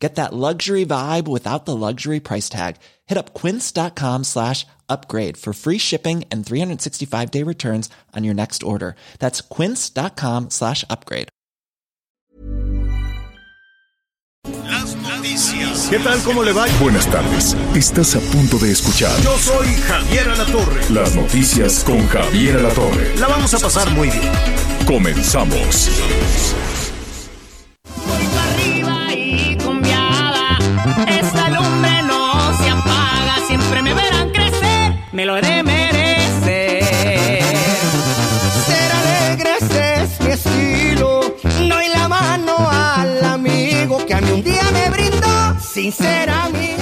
Get that luxury vibe without the luxury price tag. Hit up quince.com slash upgrade for free shipping and 365 day returns on your next order. That's quince.com slash upgrade. Las noticias. ¿Qué tal? ¿Cómo le va? Buenas tardes. Estás a punto de escuchar Yo soy Javier Alatorre. las noticias con Javier Alatorre. La vamos a pasar muy bien. Comenzamos. Esta lumbre no se apaga. Siempre me verán crecer. Me lo de merecer. Ser alegre ese es mi estilo. Doy la mano al amigo que a mí un día me brindó sincera amistad.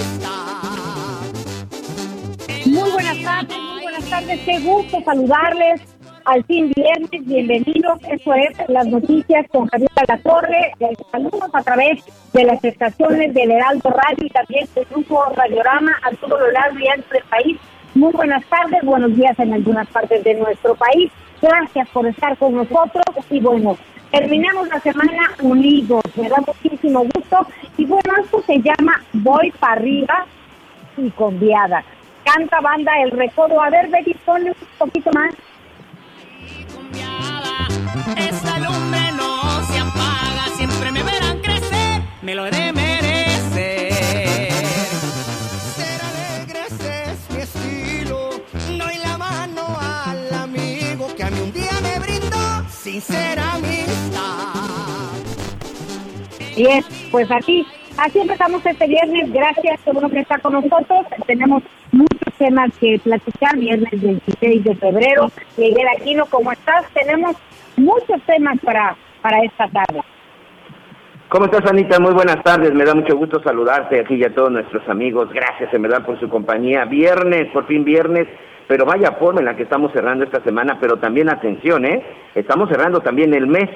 Muy buenas tardes, muy buenas tardes. Qué gusto saludarles. Al fin viernes, bienvenidos. Eso es las noticias con Javier La Torre. Les saludos a través de las estaciones del Heraldo Radio y también del grupo Radiorama a todo lo largo y ancho del país. Muy buenas tardes, buenos días en algunas partes de nuestro país. Gracias por estar con nosotros y bueno, terminamos la semana unidos. Me da muchísimo gusto y bueno, esto se llama Voy para arriba y con viada. Canta banda El Recodo. A ver, Betty, ponle un poquito más. Cumbiada. Esta lumbre no se apaga. Siempre me verán crecer. Me lo he merecer. Ser alegre es mi estilo. Doy la mano al amigo que a mí un día me brindó sincera amistad. Bien, pues aquí, así empezamos este viernes. Gracias, uno que está con nosotros. Tenemos muchos temas que platicar. Viernes 26 de febrero. Miguel Aquino, ¿cómo estás? Tenemos muchos temas para, para esta tarde. ¿Cómo estás, Anita? Muy buenas tardes. Me da mucho gusto saludarte aquí y a todos nuestros amigos. Gracias, en verdad, por su compañía. Viernes, por fin viernes. Pero vaya forma en la que estamos cerrando esta semana. Pero también, atención, ¿eh? Estamos cerrando también el mes.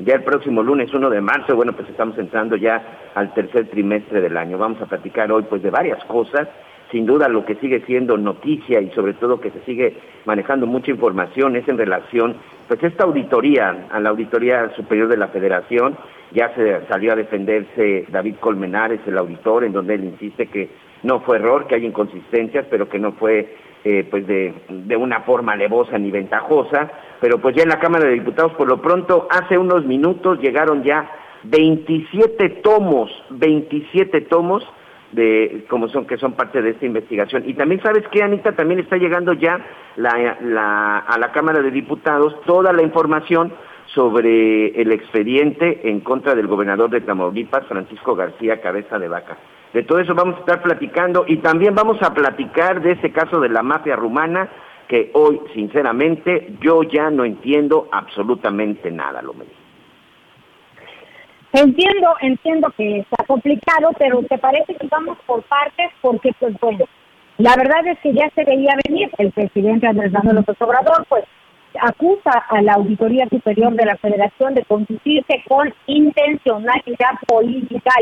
Ya el próximo lunes 1 de marzo, bueno, pues estamos entrando ya al tercer trimestre del año. Vamos a platicar hoy, pues, de varias cosas. Sin duda, lo que sigue siendo noticia y sobre todo que se sigue manejando mucha información es en relación, pues, esta auditoría, a la Auditoría Superior de la Federación, ya se salió a defenderse David Colmenares, el auditor, en donde él insiste que no fue error, que hay inconsistencias, pero que no fue eh, pues de, de una forma alevosa ni ventajosa. Pero pues ya en la Cámara de Diputados, por lo pronto, hace unos minutos llegaron ya 27 tomos, 27 tomos de como son que son parte de esta investigación. Y también sabes que Anita también está llegando ya la, a la Cámara de Diputados toda la información sobre el expediente en contra del gobernador de Tamaulipas, Francisco García Cabeza de Vaca. De todo eso vamos a estar platicando y también vamos a platicar de ese caso de la mafia rumana que hoy, sinceramente, yo ya no entiendo absolutamente nada, lo me Entiendo, entiendo que está complicado, pero te parece que vamos por partes porque, pues bueno, la verdad es que ya se veía venir. El presidente Andrés Manuel López Obrador, pues acusa a la Auditoría Superior de la Federación de conducirse con intencionalidad política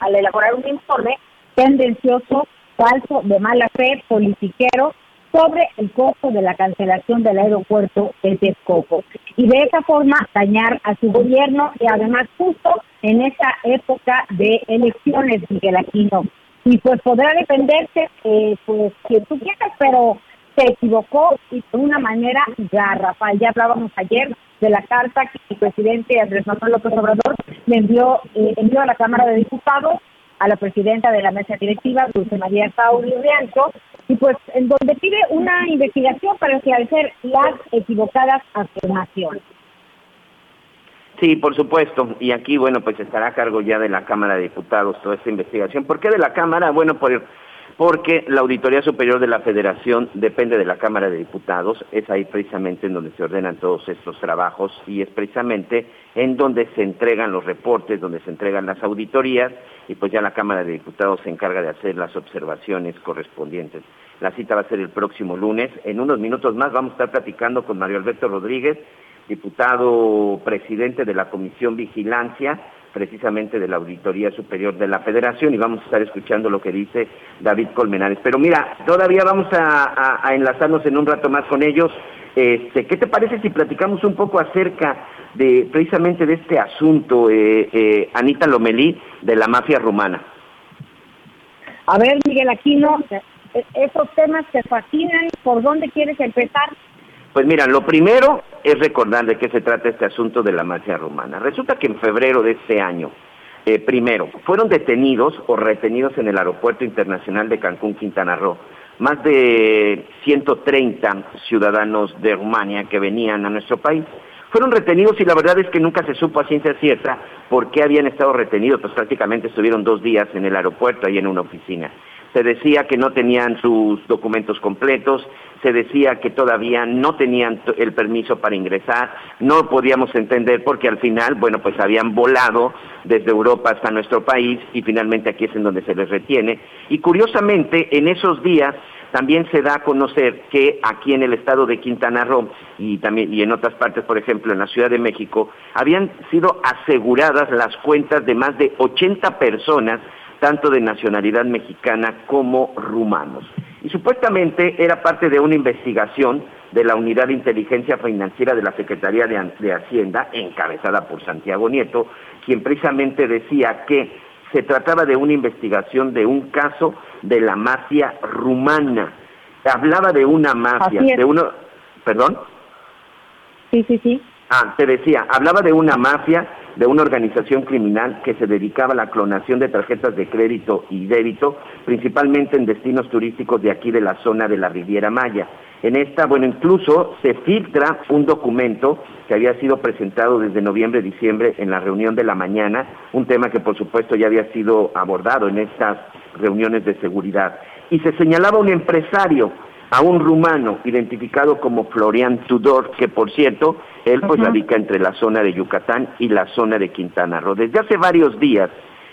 al elaborar, un informe tendencioso, falso, de mala fe, politiquero, sobre el costo de la cancelación del aeropuerto de Texcoco y de esa forma dañar a su gobierno y además justo en esta época de elecciones, Miguel Aquino. Y pues podrá defenderse, eh, pues, quien tú quieras, pero se equivocó y de una manera garrafal. Ya hablábamos ayer de la carta que el presidente Andrés Manuel López Obrador le envió, eh, envió a la Cámara de Diputados a la presidenta de la mesa directiva, Dulce María Sauri Riancho, y pues en donde pide una investigación para esclarecer las equivocadas afirmaciones. Sí, por supuesto. Y aquí, bueno, pues estará a cargo ya de la Cámara de Diputados toda esta investigación. ¿Por qué de la Cámara? Bueno, por, porque la Auditoría Superior de la Federación depende de la Cámara de Diputados. Es ahí precisamente en donde se ordenan todos estos trabajos y es precisamente en donde se entregan los reportes, donde se entregan las auditorías y pues ya la Cámara de Diputados se encarga de hacer las observaciones correspondientes. La cita va a ser el próximo lunes. En unos minutos más vamos a estar platicando con Mario Alberto Rodríguez, diputado presidente de la Comisión Vigilancia, precisamente de la Auditoría Superior de la Federación, y vamos a estar escuchando lo que dice David Colmenares. Pero mira, todavía vamos a, enlazarnos en un rato más con ellos. Este, ¿Qué te parece si platicamos un poco acerca de precisamente de este asunto, eh, eh, Anita Lomelí, de la mafia rumana? A ver, Miguel Aquino, e- esos temas te fascinan. ¿Por dónde quieres empezar? Pues mira, lo primero es recordar de qué se trata este asunto de la mafia rumana. Resulta que en febrero de este año, eh, primero, fueron detenidos o retenidos en el Aeropuerto Internacional de Cancún, Quintana Roo, más de 130 ciudadanos de Rumania que venían a nuestro país. Fueron retenidos y la verdad es que nunca se supo a ciencia cierta por qué habían estado retenidos, pues prácticamente estuvieron dos días en el aeropuerto, ahí en una oficina. Se decía que no tenían sus documentos completos, se decía que todavía no tenían el permiso para ingresar, no podíamos entender porque al final, bueno, pues habían volado desde Europa hasta nuestro país y finalmente aquí es en donde se les retiene. Y curiosamente, en esos días también se da a conocer que aquí en el estado de Quintana Roo y también y en otras partes, por ejemplo, en la Ciudad de México, habían sido aseguradas las cuentas de más de 80 personas, tanto de nacionalidad mexicana como rumanos. Y supuestamente era parte de una investigación de la Unidad de Inteligencia Financiera de la Secretaría de, Hacienda, encabezada por Santiago Nieto, quien precisamente decía que se trataba de una investigación de un caso de la mafia rumana. Hablaba de una mafia, de uno, perdón. Sí, sí, sí. Ah, te decía, hablaba de una mafia, de una organización criminal que se dedicaba a la clonación de tarjetas de crédito y débito, principalmente en destinos turísticos de aquí de la zona de la Riviera Maya. En esta, bueno, incluso se filtra un documento que había sido presentado desde noviembre, diciembre en la reunión de la mañana, un tema que por supuesto ya había sido abordado en estas reuniones de seguridad. Y se señalaba un empresario a un rumano identificado como Florian Tudor, que por cierto, él pues radica entre la zona de Yucatán y la zona de Quintana Roo. Desde hace varios días,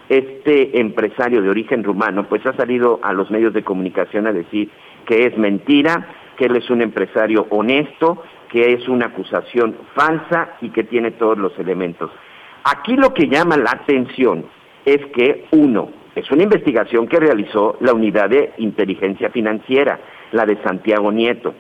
este empresario de origen rumano pues ha salido a los medios de comunicación a decir que es mentira, que él es un empresario honesto, que es una acusación falsa y que tiene todos los elementos. Aquí lo que llama la atención es que, uno, es una investigación que realizó la Unidad de Inteligencia Financiera, la de Santiago Nieto.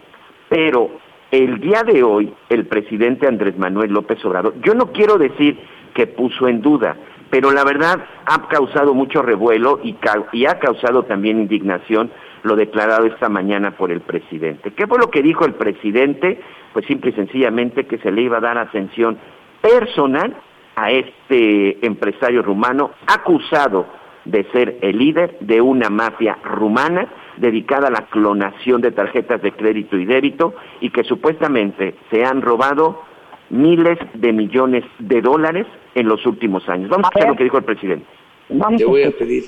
Pero el día de hoy, el presidente Andrés Manuel López Obrador, yo no quiero decir que puso en duda, pero la verdad ha causado mucho revuelo y, ca- y ha causado también indignación lo declarado esta mañana por el presidente. ¿Qué fue lo que dijo el presidente? Pues simple y sencillamente que se le iba a dar atención personal a este empresario rumano acusado de ser el líder de una mafia rumana dedicada a la clonación de tarjetas de crédito y débito y que supuestamente se han robado miles de millones de dólares en los últimos años. Vamos a escuchar lo que dijo el presidente. A voy a pedir,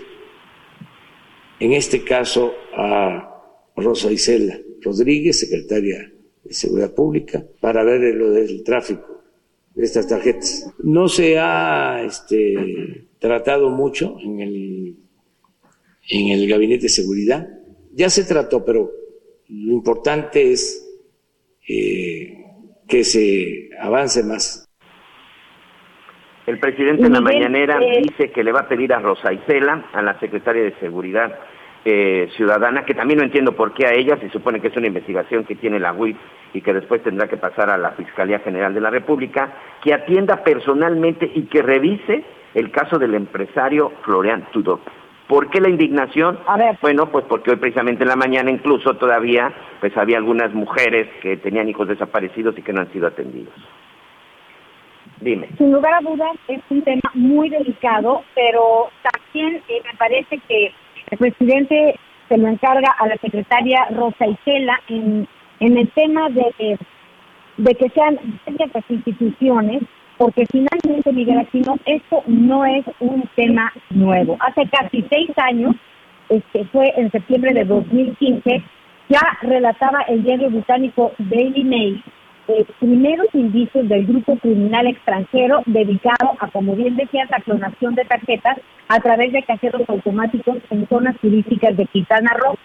en este caso, a Rosa Isela Rodríguez, secretaria de Seguridad Pública, para ver lo del tráfico de estas tarjetas. No se ha este, tratado mucho en el, en el Gabinete de Seguridad. Ya se trató, pero lo importante es eh, que se avance más. El presidente en la mañanera eh, dice que le va a pedir a Rosa Isela, a la secretaria de Seguridad eh, Ciudadana, que también no entiendo por qué a ella, se supone que es una investigación que tiene la UIF y que después tendrá que pasar a la Fiscalía General de la República, que atienda personalmente y que revise el caso del empresario Florian Tudor. ¿Por qué la indignación? A ver. Bueno, pues porque hoy precisamente en la mañana incluso todavía pues había algunas mujeres que tenían hijos desaparecidos y que no han sido atendidos. Dime. Sin lugar a dudas, es un tema muy delicado, pero también eh, me parece que el presidente se lo encarga a la secretaria Rosa Isela en, en el tema de, de que sean estas instituciones, porque finalmente, Miguel Aquino, esto no es un tema nuevo. Hace casi seis años, este fue en septiembre de 2015, ya relataba el diario británico Daily Mail eh, primeros indicios del grupo criminal extranjero dedicado a, como bien decías, la clonación de tarjetas a través de cajeros automáticos en zonas turísticas de Quintana Roo.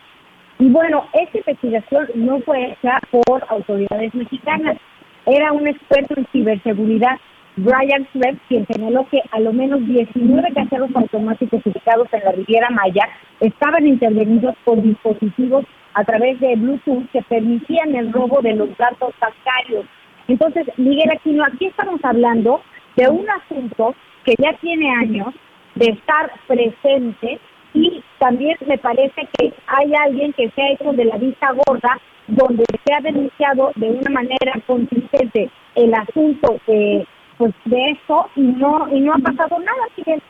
Y bueno, esta investigación no fue hecha por autoridades mexicanas, era un experto en ciberseguridad, Brian Sweat, quien señaló que a lo menos 19 cajeros automáticos ubicados en la Riviera Maya estaban intervenidos por dispositivos a través de Bluetooth que permitían el robo de los datos bancarios. Entonces, Miguel Aquino, aquí estamos hablando de un asunto que ya tiene años de estar presente y también me parece que hay alguien que se ha hecho de la vista gorda donde se ha denunciado de una manera consistente el asunto de, pues, de eso y no y no ha pasado nada, Miguel.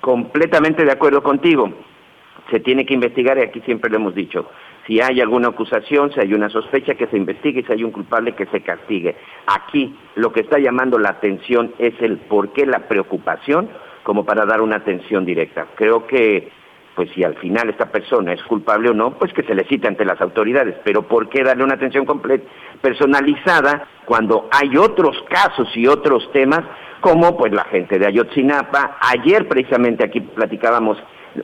Completamente de acuerdo contigo. Se tiene que investigar y aquí siempre lo hemos dicho. Si hay alguna acusación, si hay una sospecha, que se investigue si hay un culpable, que se castigue. Aquí lo que está llamando la atención es el por qué la preocupación como para dar una atención directa. Creo que, pues si al final esta persona es culpable o no, pues que se le cite ante las autoridades. Pero ¿por qué darle una atención completa, personalizada cuando hay otros casos y otros temas como pues la gente de Ayotzinapa? Ayer precisamente aquí platicábamos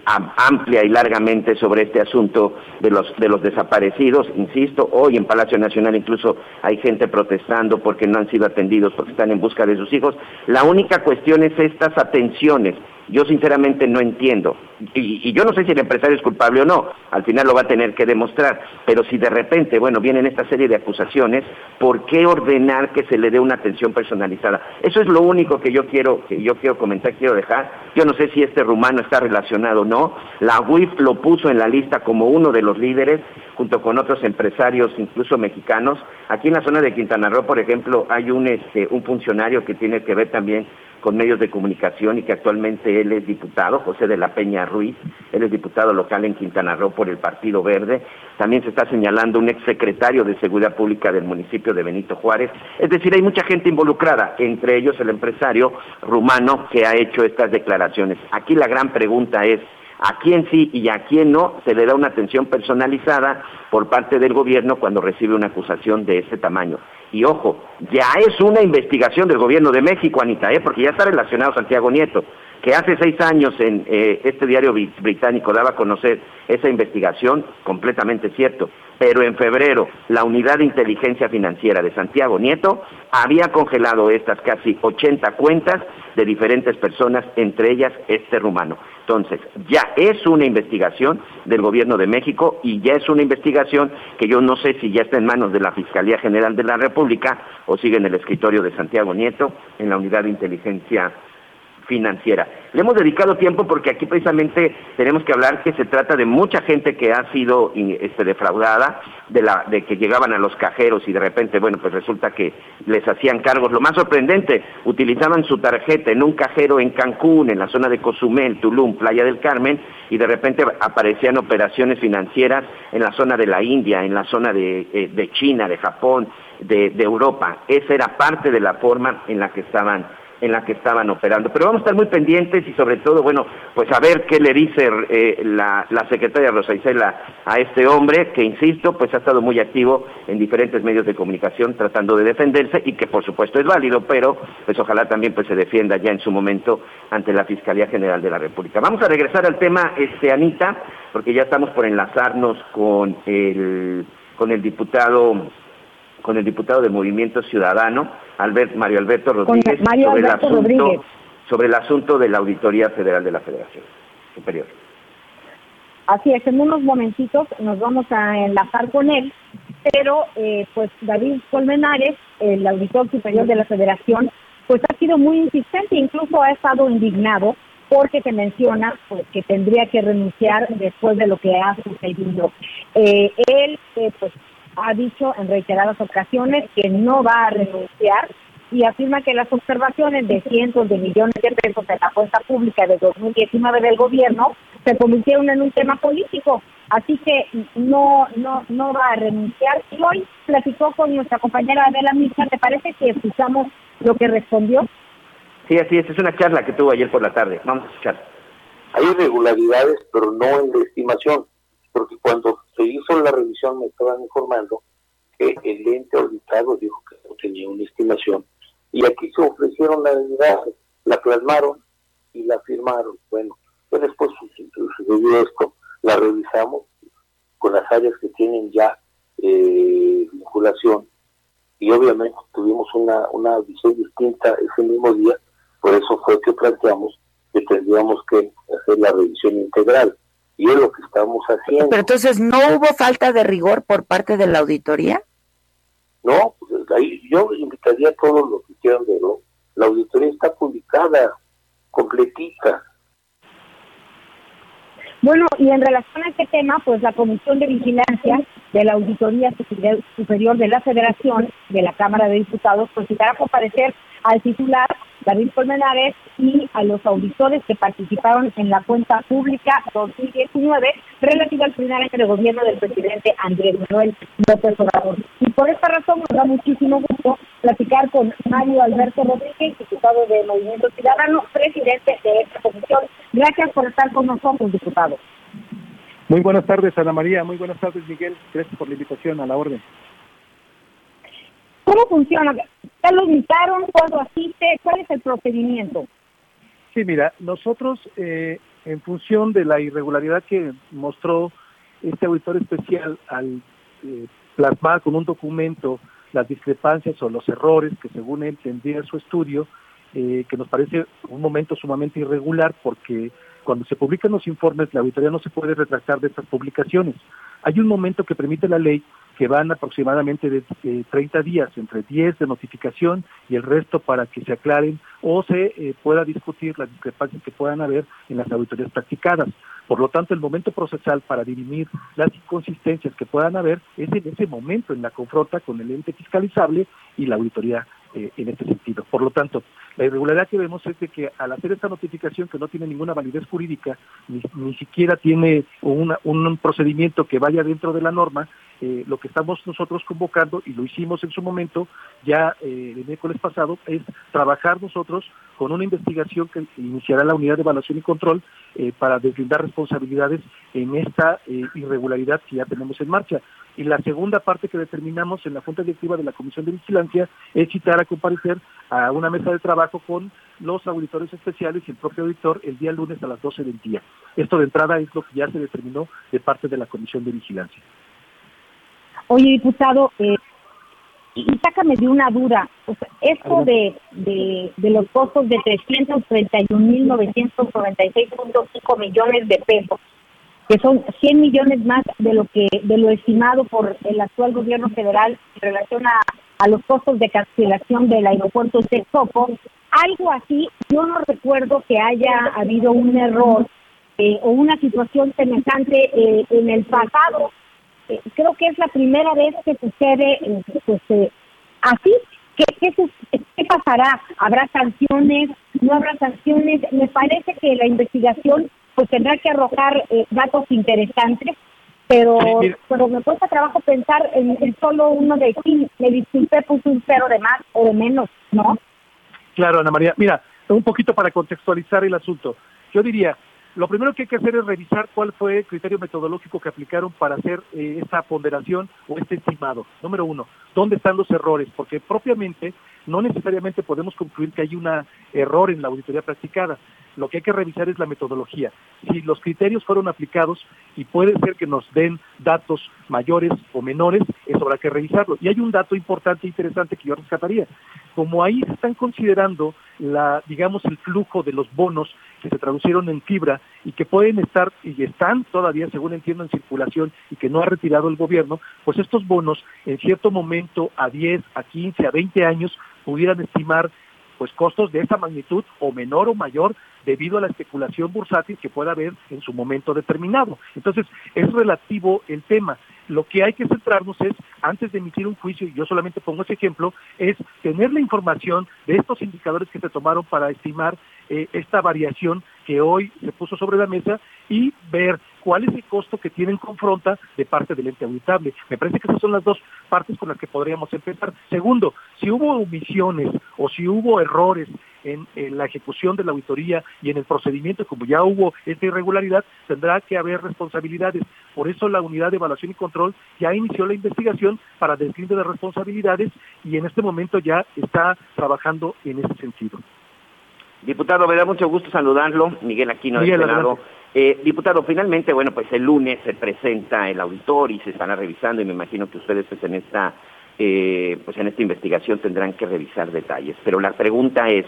amplia y largamente sobre este asunto de los, de los desaparecidos. Insisto, hoy en Palacio Nacional incluso hay gente protestando porque no han sido atendidos, porque están en busca de sus hijos. La única cuestión es estas atenciones yo sinceramente no entiendo. Y, yo no sé si el empresario es culpable o no, al final lo va a tener que demostrar, pero si de repente, bueno, vienen esta serie de acusaciones, ¿por qué ordenar que se le dé una atención personalizada? Eso es lo único que yo quiero, que yo quiero comentar, quiero dejar. Yo no sé si este rumano está relacionado o no. La UIF lo puso en la lista como uno de los líderes, junto con otros empresarios, incluso mexicanos. Aquí en la zona de Quintana Roo, por ejemplo, hay un, este, un funcionario que tiene que ver también con medios de comunicación y que actualmente él es diputado, José de la Peña Ruiz, él es diputado local en Quintana Roo por el Partido Verde. También se está señalando un exsecretario de Seguridad Pública del municipio de Benito Juárez. Es decir, hay mucha gente involucrada, entre ellos el empresario rumano que ha hecho estas declaraciones. Aquí la gran pregunta es, a quién sí y a quién no se le da una atención personalizada por parte del gobierno cuando recibe una acusación de ese tamaño. Y ojo, ya es una investigación del gobierno de México, Anita, ¿eh? porque ya está relacionado Santiago Nieto, que hace seis años en eh, este diario británico daba a conocer esa investigación, completamente cierto, pero en febrero la Unidad de Inteligencia Financiera de Santiago Nieto había congelado estas casi 80 cuentas de diferentes personas, entre ellas este rumano. Entonces, ya es una investigación del gobierno de México y ya es una investigación que yo no sé si ya está en manos de la Fiscalía General de la República o sigue en el escritorio de Santiago Nieto, en la unidad de inteligencia financiera. Le hemos dedicado tiempo porque aquí precisamente tenemos que hablar que se trata de mucha gente que ha sido este, defraudada, de, la, de que llegaban a los cajeros y de repente, bueno, pues resulta que les hacían cargos. Lo más sorprendente, utilizaban su tarjeta en un cajero en Cancún, en la zona de Cozumel, Tulum, Playa del Carmen, y de repente aparecían operaciones financieras en la zona de la India, en la zona de, eh, de China, de Japón, de, de Europa. Esa era parte de la forma en la que estaban en la que estaban operando. Pero vamos a estar muy pendientes y sobre todo, bueno, pues a ver qué le dice eh, la, la, secretaria Rosa Isela a este hombre, que insisto, pues ha estado muy activo en diferentes medios de comunicación tratando de defenderse y que por supuesto es válido, pero pues ojalá también pues se defienda ya en su momento ante la Fiscalía General de la República. Vamos a regresar al tema, este Anita, porque ya estamos por enlazarnos con el con el diputado con el diputado del Movimiento Ciudadano, Albert, Mario Alberto Rodríguez, sobre, el asunto, sobre el asunto de la Auditoría Federal de la Federación Superior. Así es, en unos momentitos nos vamos a enlazar con él, pero eh, pues David Colmenares, el auditor superior de la Federación, pues ha sido muy insistente, incluso ha estado indignado porque te menciona pues, que tendría que renunciar después de lo que ha sucedido. Eh, él eh, pues ha dicho en reiteradas ocasiones que no va a renunciar y afirma que las observaciones de cientos de millones de pesos en la cuenta pública de 2019 del gobierno se convirtieron en un tema político. Así que no no no va a renunciar. Y hoy platicó con nuestra compañera Adela Misa. ¿Te parece que escuchamos lo que respondió? Sí, así es. Es una charla que tuvo ayer por la tarde. Vamos a escuchar. Hay irregularidades, pero no en la estimación porque cuando se hizo la revisión me estaban informando que el ente auditado dijo que no tenía una estimación. Y aquí se ofrecieron la unidad, la plasmaron y la firmaron. Bueno, pues después sucedió esto, la revisamos con las áreas que tienen ya eh, vinculación. Y obviamente tuvimos una, una visión distinta ese mismo día, por eso fue que planteamos que tendríamos que hacer la revisión integral y es lo que estamos haciendo. Pero entonces, ¿no hubo falta de rigor por parte de la auditoría? No, pues, ahí yo invitaría a todos los que quieran verlo. La auditoría está publicada, completita. Bueno, y en relación a este tema, pues la Comisión de Vigilancia de la Auditoría Superior de la Federación de la Cámara de Diputados pues a comparecer al titular David Colmenares y a los auditores que participaron en la cuenta pública 2019 relativa al primer año de gobierno del presidente Andrés Manuel López Obrador. Y por esta razón nos da muchísimo gusto platicar con Mario Alberto Rodríguez, diputado de Movimiento Ciudadano, presidente de esta comisión. Gracias por estar con nosotros, diputado. Muy buenas tardes, Ana María. Muy buenas tardes, Miguel. Gracias por la invitación a la orden. ¿Cómo funciona? ¿Ya lo invitaron? ¿Cuándo asiste? ¿Cuál es el procedimiento? Sí, mira, nosotros, eh, en función de la irregularidad que mostró este auditor especial al eh, plasmar con un documento las discrepancias o los errores que según él tendría su estudio, eh, que nos parece un momento sumamente irregular porque cuando se publican los informes la auditoría no se puede retractar de estas publicaciones. Hay un momento que permite la ley que van aproximadamente de, 30 días, entre 10 de notificación y el resto para que se aclaren o se eh, pueda discutir las discrepancias que puedan haber en las auditorías practicadas. Por lo tanto, el momento procesal para dirimir las inconsistencias que puedan haber es en ese momento, en la confronta con el ente fiscalizable y la auditoría eh, en este sentido. Por lo tanto, la irregularidad que vemos es de que al hacer esta notificación que no tiene ninguna validez jurídica, ni, ni siquiera tiene un procedimiento que vaya dentro de la norma, eh, lo que estamos nosotros convocando, y lo hicimos en su momento, ya eh, el miércoles pasado, es trabajar nosotros con una investigación que iniciará la unidad de evaluación y control eh, para deslindar responsabilidades en esta irregularidad que ya tenemos en marcha. Y la segunda parte que determinamos en la Junta Directiva de la Comisión de Vigilancia es citar a comparecer a una mesa de trabajo con los auditores especiales y el propio auditor el día lunes a las 12 del día. Esto de entrada es lo que ya se determinó de parte de la Comisión de Vigilancia. Oye, diputado, eh, y sácame de una duda. esto de, de, de los costos de 331.996.5 millones de pesos, que son 100 millones más de lo que de lo estimado por el actual gobierno federal en relación a, a los costos de cancelación del aeropuerto de Texcoco, algo así, yo no recuerdo que haya habido un error eh, o una situación semejante eh, en el pasado eh, creo que es la primera vez que sucede eh, pues, eh, así. ¿Qué, qué, pasará? ¿Habrá sanciones? ¿No habrá sanciones? Me parece que la investigación pues tendrá que arrojar datos interesantes, pero, pero me cuesta trabajo pensar en, solo uno de sí, me disculpe, puse un cero de más o de menos, ¿no? Claro, Ana María. Mira, un poquito para contextualizar el asunto. Yo diría, lo primero que hay que hacer es revisar cuál fue el criterio metodológico que aplicaron para hacer eh, esta ponderación o este estimado. Número uno, ¿dónde están los errores? Porque propiamente no necesariamente podemos concluir que hay un error en la auditoría practicada. Lo que hay que revisar es la metodología. Si los criterios fueron aplicados y puede ser que nos den datos mayores o menores, eso habrá que revisarlo. Y hay un dato importante e interesante que yo rescataría. Como ahí se están considerando la, digamos, el flujo de los bonos que se traducieron en fibra y que pueden estar y están todavía, según entiendo, en circulación y que no ha retirado el gobierno, pues estos bonos en cierto momento a 10, a 15, a 20 años pudieran estimar pues costos de esa magnitud o menor o mayor debido a la especulación bursátil que pueda haber en su momento determinado. Entonces, es relativo el tema. Lo que hay que centrarnos es, antes de emitir un juicio, y yo solamente pongo ese ejemplo, es tener la información de estos indicadores que se tomaron para estimar eh, esta variación que hoy se puso sobre la mesa y ver cuál es el costo que tienen confronta de parte del ente auditable. Me parece que esas son las dos partes con las que podríamos empezar. Segundo, si hubo omisiones o si hubo errores en, la ejecución de la auditoría y en el procedimiento, como ya hubo esta irregularidad, tendrá que haber responsabilidades. Por eso la unidad de evaluación y control ya inició la investigación para deslinde de responsabilidades y en este momento ya está trabajando en ese sentido. Diputado, me da mucho gusto saludarlo, Miguel Aquino del Senado. Eh, diputado, finalmente, bueno, pues el lunes se presenta el auditor y se estará revisando y me imagino que ustedes pues, en esta eh, pues en esta investigación tendrán que revisar detalles. Pero la pregunta es,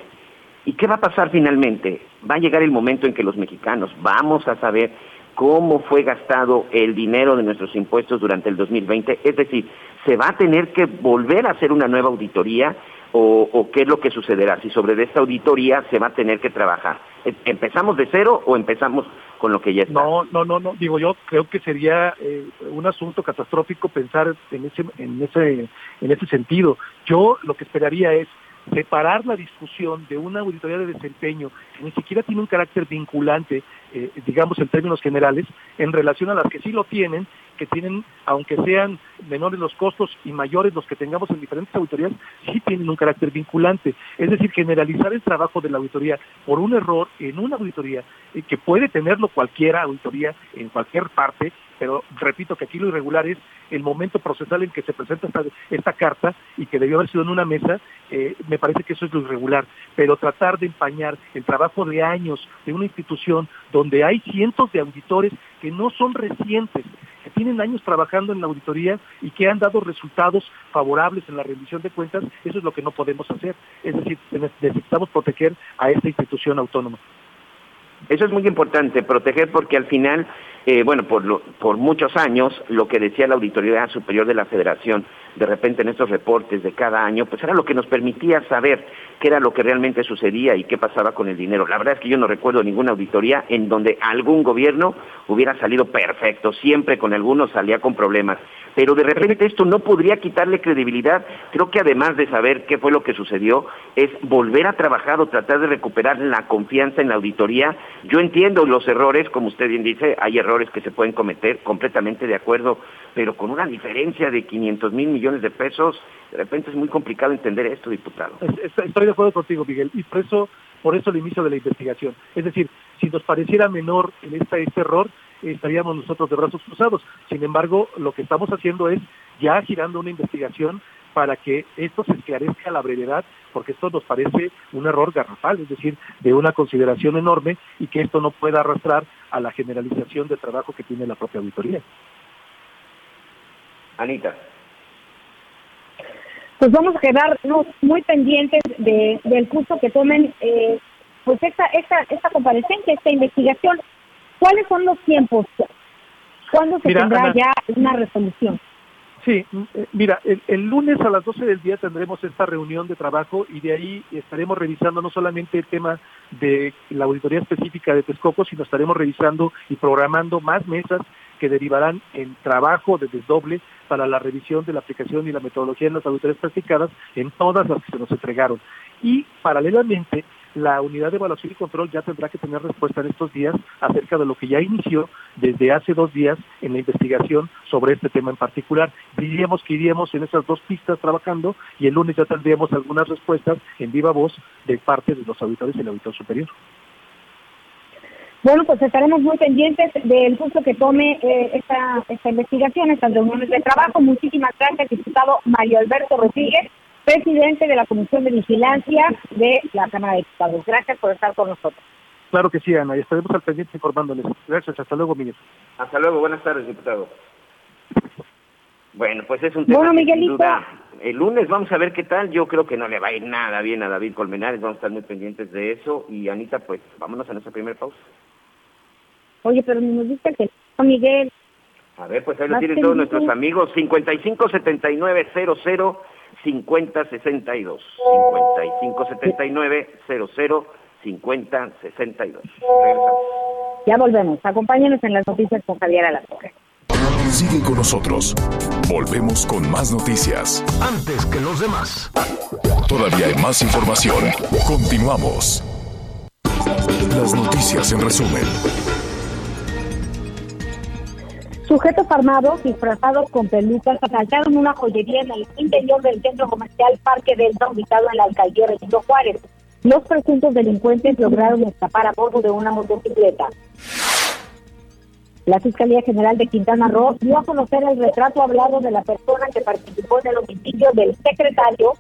¿y qué va a pasar finalmente? Va a llegar el momento en que los mexicanos vamos a saber cómo fue gastado el dinero de nuestros impuestos durante el 2020. Es decir, ¿se va a tener que volver a hacer una nueva auditoría o, qué es lo que sucederá? Si sobre esta auditoría se va a tener que trabajar. ¿Em- ¿Empezamos de cero o empezamos con lo que ya está? No, no, no, no. Digo, yo creo que sería eh, un asunto catastrófico pensar en ese, en ese, en ese sentido. Yo lo que esperaría es separar la discusión de una auditoría de desempeño que ni siquiera tiene un carácter vinculante, eh, digamos en términos generales, en relación a las que sí lo tienen, que tienen, aunque sean menores los costos y mayores los que tengamos en diferentes auditorías, sí tienen un carácter vinculante. Es decir, generalizar el trabajo de la auditoría por un error en una auditoría, eh, que puede tenerlo cualquiera auditoría en cualquier parte, pero repito que aquí lo irregular es el momento procesal en que se presenta esta, esta carta y que debió haber sido en una mesa, eh, me parece que eso es lo irregular. Pero tratar de empañar el trabajo de años de una institución donde hay cientos de auditores que no son recientes, que tienen años trabajando en la auditoría y que han dado resultados favorables en la rendición de cuentas, eso es lo que no podemos hacer. Es decir, necesitamos proteger a esta institución autónoma. Eso es muy importante, proteger porque al final, eh, bueno, por, lo- por muchos años, lo que decía la Auditoría Superior de la Federación, de repente en estos reportes de cada año, pues era lo que nos permitía saber qué era lo que realmente sucedía y qué pasaba con el dinero. La verdad es que yo no recuerdo ninguna auditoría en donde algún gobierno hubiera salido perfecto, siempre con algunos salía con problemas. Pero de repente esto no podría quitarle credibilidad. Creo que además de saber qué fue lo que sucedió, es volver a trabajar o tratar de recuperar la confianza en la auditoría. Yo entiendo los errores, como usted bien dice, hay errores que se pueden cometer, completamente de acuerdo, pero con una diferencia de 500 mil millones de pesos, de repente es muy complicado entender esto, diputado. Es- es- Estoy de acuerdo contigo, Miguel, y por eso, por eso el inicio de la investigación. Es decir, si nos pareciera menor en este error, estaríamos nosotros de brazos cruzados. Sin embargo, lo que estamos haciendo es ya girando una investigación para que esto se esclarezca a la brevedad, porque esto nos parece un error garrafal, es decir, de una consideración enorme y que esto no pueda arrastrar a la generalización de trabajo que tiene la propia auditoría. Anita. pues vamos a quedarnos muy pendientes de, del curso que tomen eh, pues esta, esta, esta comparecencia, esta investigación. ¿Cuáles son los tiempos? ¿Cuándo se Mira, tendrá Ana. ya una resolución? Sí, mm, eh, mira, el, el lunes a las 12 del día tendremos esta reunión de trabajo y de ahí estaremos revisando no solamente el tema de la auditoría específica de Texcoco, sino estaremos revisando y programando más mesas que derivarán en trabajo de desdoble para la revisión de la aplicación y la metodología en las auditorías practicadas en todas las que se nos entregaron. Y paralelamente, la unidad de evaluación y control ya tendrá que tener respuesta en estos días acerca de lo que ya inició desde hace dos días en la investigación sobre este tema en particular. Diríamos que iríamos en esas dos pistas trabajando y el lunes ya tendríamos algunas respuestas en viva voz de parte de los auditores y el auditor superior. Bueno, pues estaremos muy pendientes del curso que tome eh, esta, esta investigación, estas reuniones de trabajo. Muchísimas gracias, diputado Mario Alberto Rodríguez, presidente de la Comisión de Vigilancia de la Cámara de Diputados. Gracias por estar con nosotros. Claro que sí, Ana, y estaremos al pendiente informándoles. Gracias, hasta luego, Miguel. Hasta luego, buenas tardes, diputado. Bueno, pues es un tema Bueno, que sin Miguelito. duda, el lunes vamos a ver qué tal. Yo creo que no le va a ir nada bien a David Colmenares, vamos a estar muy pendientes de eso. Y Anita, pues vámonos a nuestra primera pausa. Oye, pero ni nos dice que no, Miguel. A ver, pues ahí lo tienen todos nuestros amigos. 55 79 00 50 62. 55 79 00 50 62. Regresamos. Ya volvemos. Acompáñenos en las noticias con Javier Alatorre. Sigue con nosotros. Volvemos con más noticias. Antes que los demás. Todavía hay más información. Continuamos. Las noticias en resumen. Sujetos armados disfrazados con pelucas asaltaron una joyería en el interior del centro comercial Parque Delta, ubicado en la alcaldía Benito Juárez. Los presuntos delincuentes lograron escapar a bordo de una motocicleta. La Fiscalía General de Quintana Roo dio a conocer el retrato hablado de la persona que participó en el homicidio del secretario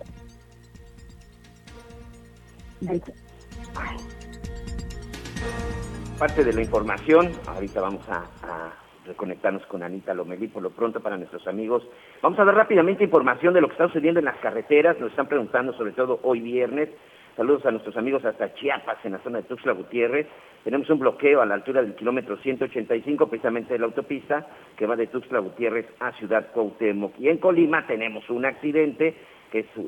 Parte de la información, ahorita vamos a reconectarnos con Anita Lomelí por lo pronto para nuestros amigos. Vamos a dar rápidamente información de lo que está sucediendo en las carreteras. Nos están preguntando sobre todo hoy viernes. Saludos a nuestros amigos hasta Chiapas, en la zona de Tuxtla Gutiérrez. Tenemos un bloqueo a la altura del kilómetro 185, precisamente de la autopista, que va de Tuxtla Gutiérrez a Ciudad Cuauhtémoc. Y en Colima tenemos un accidente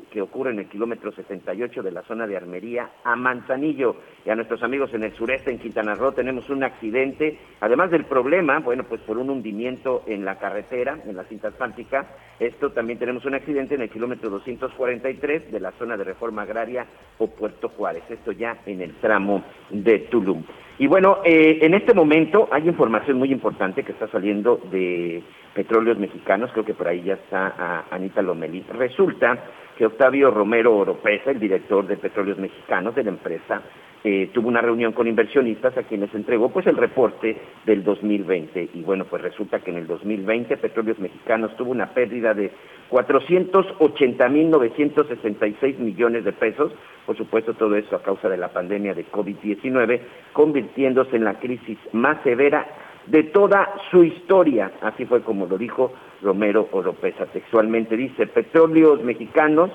que, ocurre en el kilómetro 78 de la zona de Armería a Manzanillo. Y a nuestros amigos en el sureste, en Quintana Roo, tenemos un accidente, además del problema, bueno, pues por un hundimiento en la carretera, en la cinta asfáltica, esto también tenemos un accidente en el kilómetro 243 de la zona de Reforma Agraria o Puerto Juárez, esto ya en el tramo de Tulum. Y bueno, eh, en este momento hay información muy importante que está saliendo de Petróleos Mexicanos, creo que por ahí ya está a Anita Lomelí. Resulta que Octavio Romero Oropesa, el director de Petróleos Mexicanos de la empresa, eh, tuvo una reunión con inversionistas a quienes entregó pues el reporte del 2020 y bueno pues resulta que en el 2020 Petróleos Mexicanos tuvo una pérdida de 480.966 millones de pesos, por supuesto todo eso a causa de la pandemia de COVID-19, convirtiéndose en la crisis más severa de toda su historia, así fue como lo dijo Romero Oropesa textualmente, dice, Petróleos Mexicanos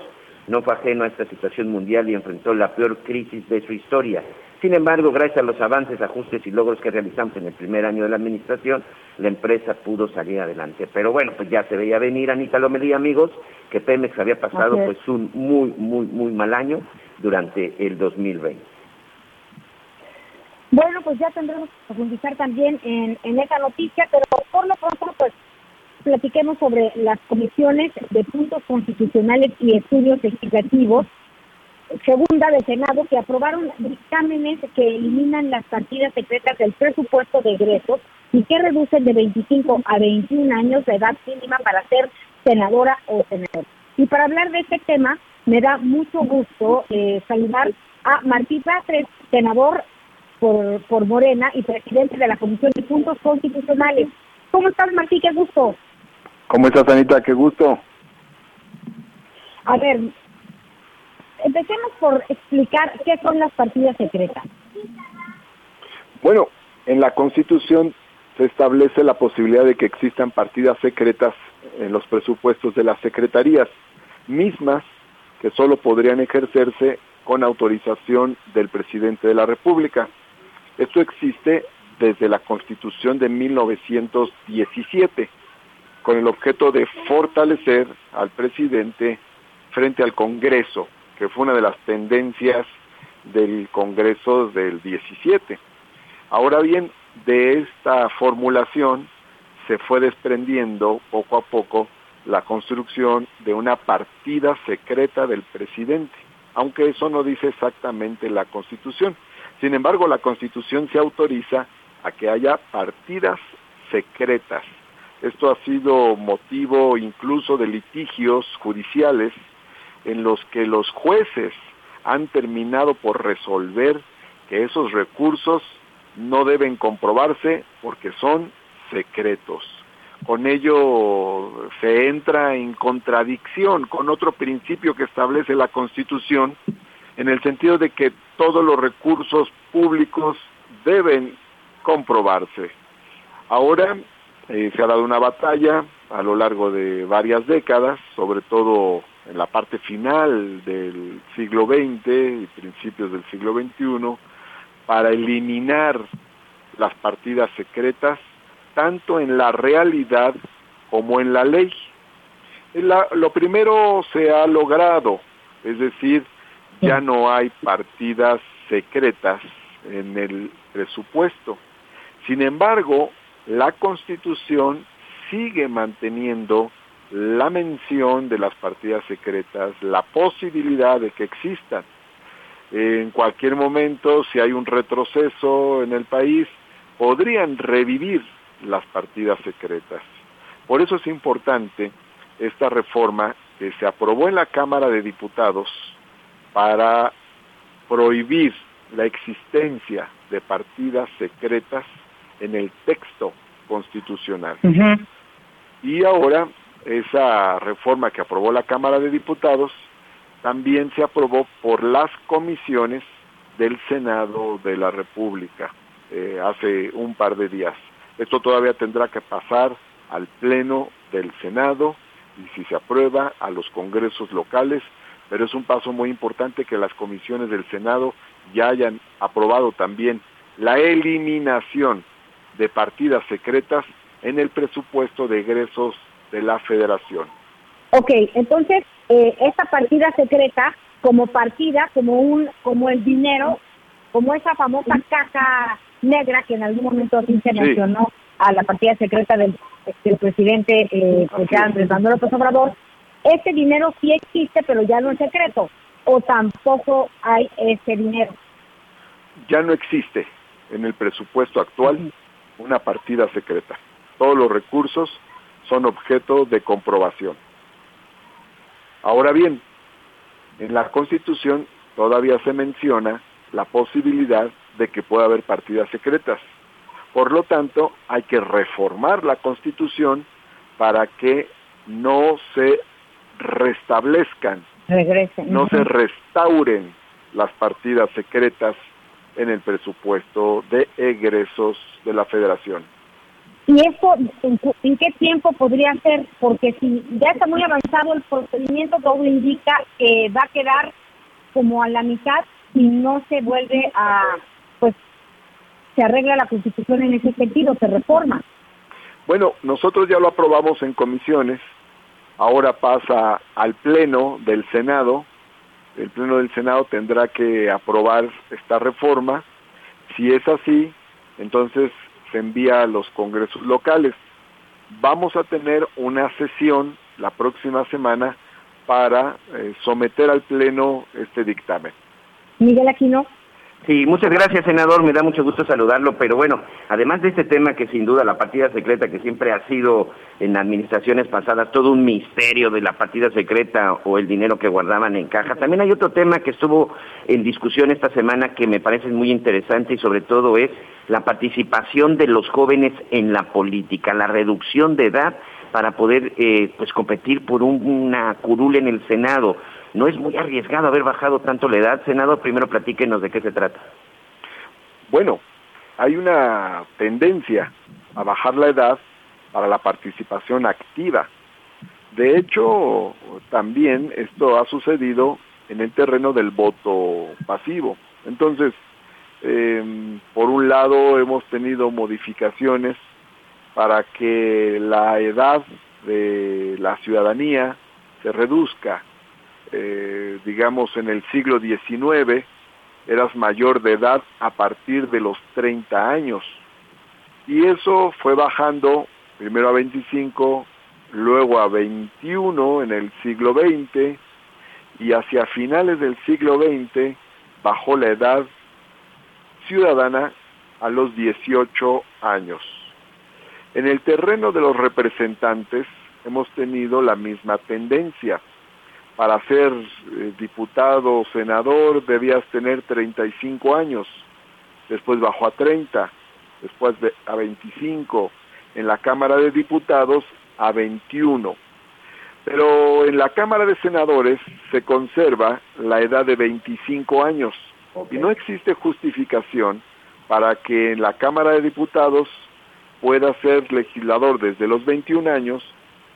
no fue ajeno a esta situación mundial y enfrentó la peor crisis de su historia. Sin embargo, gracias a los avances, ajustes y logros que realizamos en el primer año de la administración, la empresa pudo salir adelante. Pero bueno, pues ya se veía venir, Anita Lomelí, amigos, que Pemex había pasado pues un muy, muy, muy mal año durante el 2020. Bueno, pues ya tendremos que profundizar también en, en esa noticia, pero por lo pronto, pues platiquemos sobre las comisiones de puntos constitucionales y estudios legislativos, segunda de Senado, que aprobaron dictámenes que eliminan las partidas secretas del presupuesto de egresos y que reducen de 25 a 21 años de edad mínima para ser senadora o senador. Y para hablar de este tema, me da mucho gusto eh, saludar a Martí Batres, senador por, por Morena y presidente de la Comisión de Puntos Constitucionales. ¿Cómo estás, Martí? Qué gusto. ¿Cómo estás, Anita? Qué gusto. A ver, empecemos por explicar qué son las partidas secretas. Bueno, en la Constitución se establece la posibilidad de que existan partidas secretas en los presupuestos de las secretarías, mismas que solo podrían ejercerse con autorización del presidente de la República. Esto existe desde la Constitución de 1917 con el objeto de fortalecer al presidente frente al Congreso, que fue una de las tendencias del Congreso del 17. Ahora bien, de esta formulación se fue desprendiendo poco a poco la construcción de una partida secreta del presidente, aunque eso no dice exactamente la Constitución. Sin embargo, la Constitución se autoriza a que haya partidas secretas esto ha sido motivo incluso de litigios judiciales en los que los jueces han terminado por resolver que esos recursos no deben comprobarse porque son secretos. Con ello se entra en contradicción con otro principio que establece la Constitución en el sentido de que todos los recursos públicos deben comprobarse. Ahora eh, se ha dado una batalla a lo largo de varias décadas, sobre todo en la parte final del siglo XX y principios del siglo XXI, para eliminar las partidas secretas, tanto en la realidad como en la ley. lo primero se ha logrado, es decir, ya no hay partidas secretas en el presupuesto. Sin embargo, la Constitución sigue manteniendo la mención de las partidas secretas, la posibilidad de que existan. En cualquier momento, si hay un retroceso en el país, podrían revivir las partidas secretas. Por eso es importante esta reforma que se aprobó en la Cámara de Diputados para prohibir la existencia de partidas secretas en el texto constitucional. Y ahora esa reforma que aprobó la Cámara de Diputados también se aprobó por las comisiones del Senado de la República eh, hace un par de días. Esto todavía tendrá que pasar al Pleno del Senado y si se aprueba a los congresos locales, pero es un paso muy importante que las comisiones del Senado ya hayan aprobado también la eliminación de partidas secretas en el presupuesto de egresos de la federación. Ok, entonces eh, esta partida secreta como partida, como un, como el dinero, como esa famosa caja negra que en algún momento así se mencionó a la partida secreta del, del presidente eh, Andrés Manuel López Obrador, este dinero sí existe, pero ya no es secreto, o tampoco hay ese dinero. Ya no existe en el presupuesto actual una partida secreta. Todos los recursos son objeto de comprobación. Ahora bien, en la Constitución todavía se menciona la posibilidad de que pueda haber partidas secretas. Por lo tanto, hay que reformar la Constitución para que no se restablezcan, Regresen. no se restauren las partidas secretas en el presupuesto de egresos de la federación. ¿Y esto en qué tiempo podría ser? Porque si ya está muy avanzado el procedimiento, todo indica que va a quedar como a la mitad y no se vuelve a, pues, se arregla la Constitución en ese sentido, se reforma. Bueno, nosotros ya lo aprobamos en comisiones, ahora pasa al Pleno del Senado, el Pleno del Senado tendrá que aprobar esta reforma, si es así, entonces se envía a los congresos locales. Vamos a tener una sesión la próxima semana para eh, someter al Pleno este dictamen. Miguel Aquino. Sí, muchas gracias, senador. Me da mucho gusto saludarlo. Pero bueno, además de este tema que sin duda la partida secreta, que siempre ha sido en administraciones pasadas todo un misterio de la partida secreta o el dinero que guardaban en caja, también hay otro tema que estuvo en discusión esta semana que me parece muy interesante y sobre todo es la participación de los jóvenes en la política, la reducción de edad para poder eh, pues competir por un- una curul en el Senado. ¿No es muy arriesgado haber bajado tanto la edad, senador? Primero platíquenos de qué se trata. Bueno, hay una tendencia a bajar la edad para la participación activa. De hecho, también esto ha sucedido en el terreno del voto pasivo. Entonces, eh, por un lado hemos tenido modificaciones para que la edad de la ciudadanía se reduzca. Eh, digamos, en el siglo XIX eras mayor de edad a partir de los 30 años. Y eso fue bajando primero a 25, luego a 21 en el siglo XX y hacia finales del siglo XX bajó la edad ciudadana a los 18 años. En el terreno de los representantes hemos tenido la misma tendencia. Para ser eh, diputado o senador debías tener 35 años, después bajó a 30, después de- a 25, en la Cámara de Diputados a 21. Pero en la Cámara de Senadores se conserva la edad de 25 años. Y no existe justificación para que en la Cámara de Diputados pueda ser legislador desde los 21 años